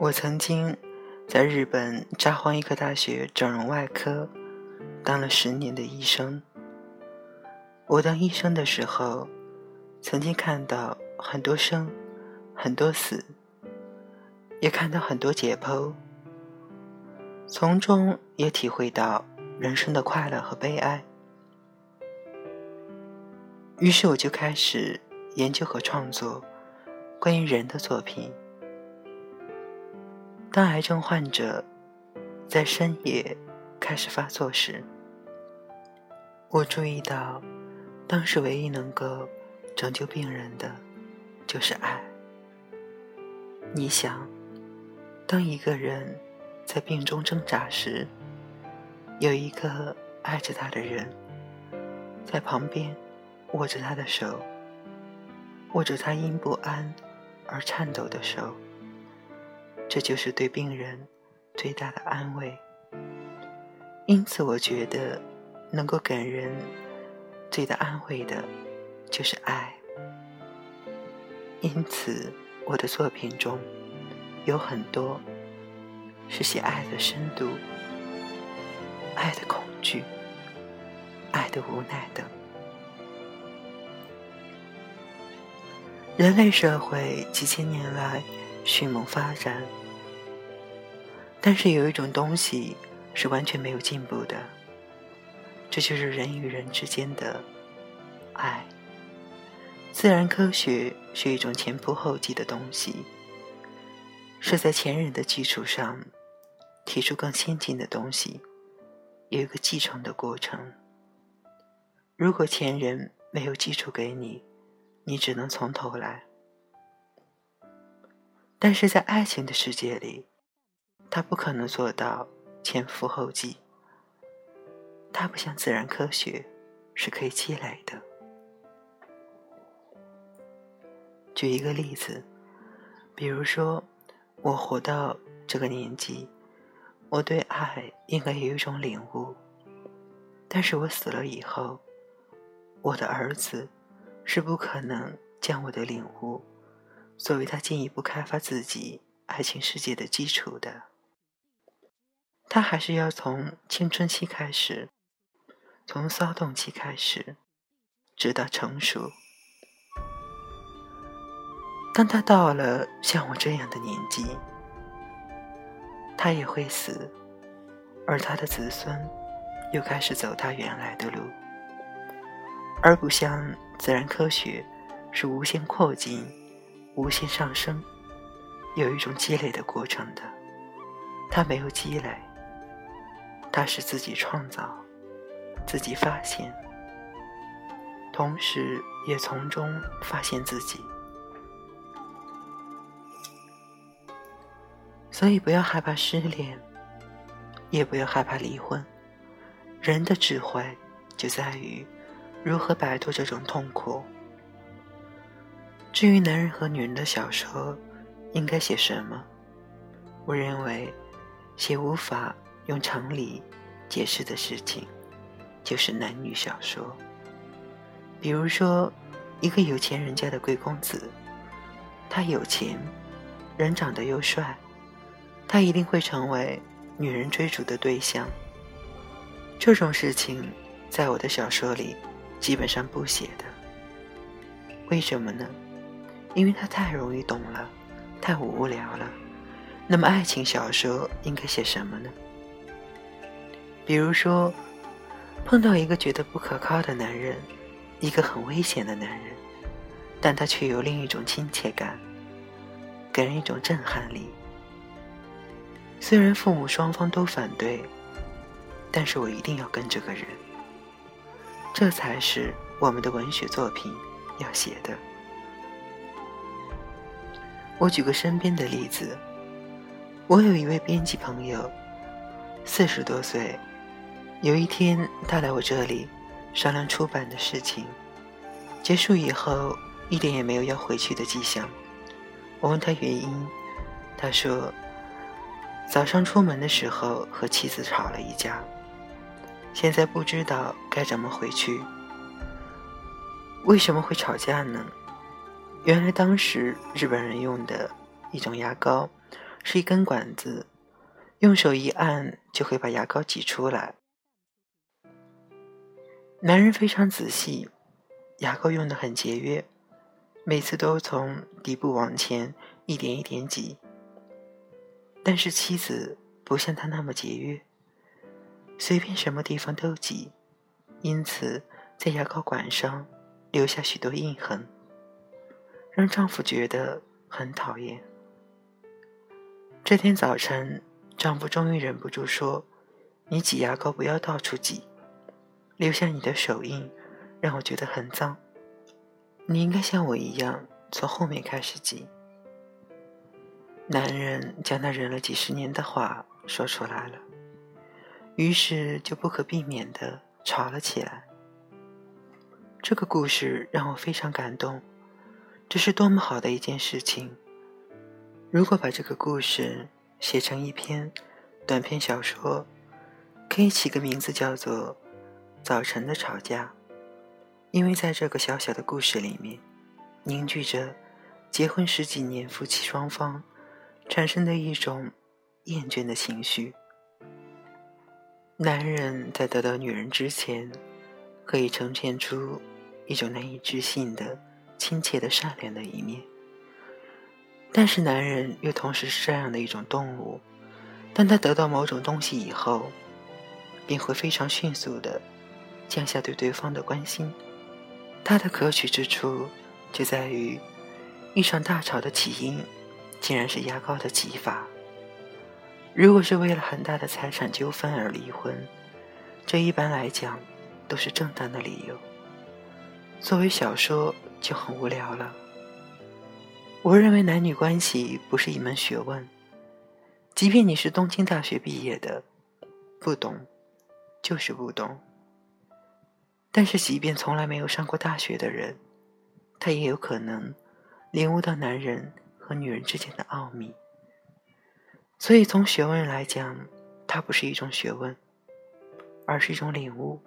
我曾经在日本札幌医科大学整容外科当了十年的医生。我当医生的时候，曾经看到很多生，很多死，也看到很多解剖，从中也体会到人生的快乐和悲哀。于是我就开始研究和创作关于人的作品。当癌症患者在深夜开始发作时，我注意到，当时唯一能够拯救病人的，就是爱。你想，当一个人在病中挣扎时，有一个爱着他的人在旁边握着他的手，握着他因不安而颤抖的手。这就是对病人最大的安慰。因此，我觉得能够给人最大安慰的，就是爱。因此，我的作品中有很多是写爱的深度、爱的恐惧、爱的无奈等。人类社会几千年来迅猛发展。但是有一种东西是完全没有进步的，这就是人与人之间的爱。自然科学是一种前仆后继的东西，是在前人的基础上提出更先进的东西，有一个继承的过程。如果前人没有基础给你，你只能从头来。但是在爱情的世界里。他不可能做到前赴后继，他不像自然科学是可以积累的。举一个例子，比如说，我活到这个年纪，我对爱应该有一种领悟，但是我死了以后，我的儿子是不可能将我的领悟作为他进一步开发自己爱情世界的基础的。他还是要从青春期开始，从骚动期开始，直到成熟。当他到了像我这样的年纪，他也会死，而他的子孙又开始走他原来的路，而不像自然科学是无限扩进、无限上升，有一种积累的过程的。他没有积累。他是自己创造，自己发现，同时也从中发现自己。所以不要害怕失恋，也不要害怕离婚。人的智慧就在于如何摆脱这种痛苦。至于男人和女人的小说应该写什么，我认为写无法。用常理解释的事情，就是男女小说。比如说，一个有钱人家的贵公子，他有钱，人长得又帅，他一定会成为女人追逐的对象。这种事情，在我的小说里基本上不写的。为什么呢？因为他太容易懂了，太无聊了。那么，爱情小说应该写什么呢？比如说，碰到一个觉得不可靠的男人，一个很危险的男人，但他却有另一种亲切感，给人一种震撼力。虽然父母双方都反对，但是我一定要跟这个人。这才是我们的文学作品要写的。我举个身边的例子，我有一位编辑朋友，四十多岁。有一天，他来我这里商量出版的事情。结束以后，一点也没有要回去的迹象。我问他原因，他说早上出门的时候和妻子吵了一架，现在不知道该怎么回去。为什么会吵架呢？原来当时日本人用的一种牙膏是一根管子，用手一按就会把牙膏挤出来。男人非常仔细，牙膏用的很节约，每次都从底部往前一点一点挤。但是妻子不像他那么节约，随便什么地方都挤，因此在牙膏管上留下许多印痕，让丈夫觉得很讨厌。这天早晨，丈夫终于忍不住说：“你挤牙膏不要到处挤。”留下你的手印，让我觉得很脏。你应该像我一样，从后面开始挤。男人将他忍了几十年的话说出来了，于是就不可避免的吵了起来。这个故事让我非常感动，这是多么好的一件事情！如果把这个故事写成一篇短篇小说，可以起个名字叫做。早晨的吵架，因为在这个小小的故事里面，凝聚着结婚十几年夫妻双方产生的一种厌倦的情绪。男人在得到女人之前，可以呈现出一种难以置信的亲切的善良的一面，但是男人又同时是这样的一种动物，当他得到某种东西以后，便会非常迅速的。降下对对方的关心，他的可取之处就在于，一场大吵的起因，竟然是牙膏的挤法。如果是为了很大的财产纠纷而离婚，这一般来讲都是正当的理由。作为小说就很无聊了。我认为男女关系不是一门学问，即便你是东京大学毕业的，不懂，就是不懂。但是，即便从来没有上过大学的人，他也有可能领悟到男人和女人之间的奥秘。所以，从学问来讲，它不是一种学问，而是一种领悟。